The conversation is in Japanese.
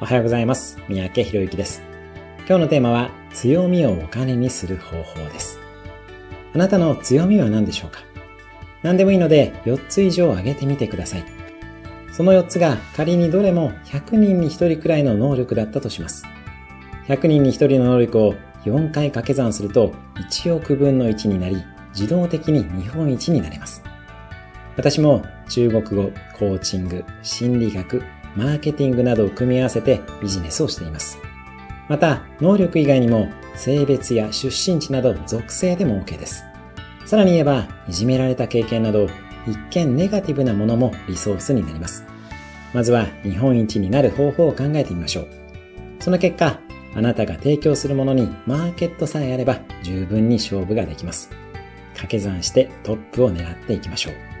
おはようございます。三宅博之です。今日のテーマは強みをお金にする方法です。あなたの強みは何でしょうか？何でもいいので4つ以上挙げてみてください。その4つが仮にどれも100人に1人くらいの能力だったとします。100人に1人の能力を4回掛け算すると1億分の1になり自動的に日本一になれます。私も中国語、コーチング、心理学、マーケティングなどを組み合わせてビジネスをしています。また、能力以外にも性別や出身地など属性でも OK です。さらに言えば、いじめられた経験など、一見ネガティブなものもリソースになります。まずは日本一になる方法を考えてみましょう。その結果、あなたが提供するものにマーケットさえあれば十分に勝負ができます。掛け算してトップを狙っていきましょう。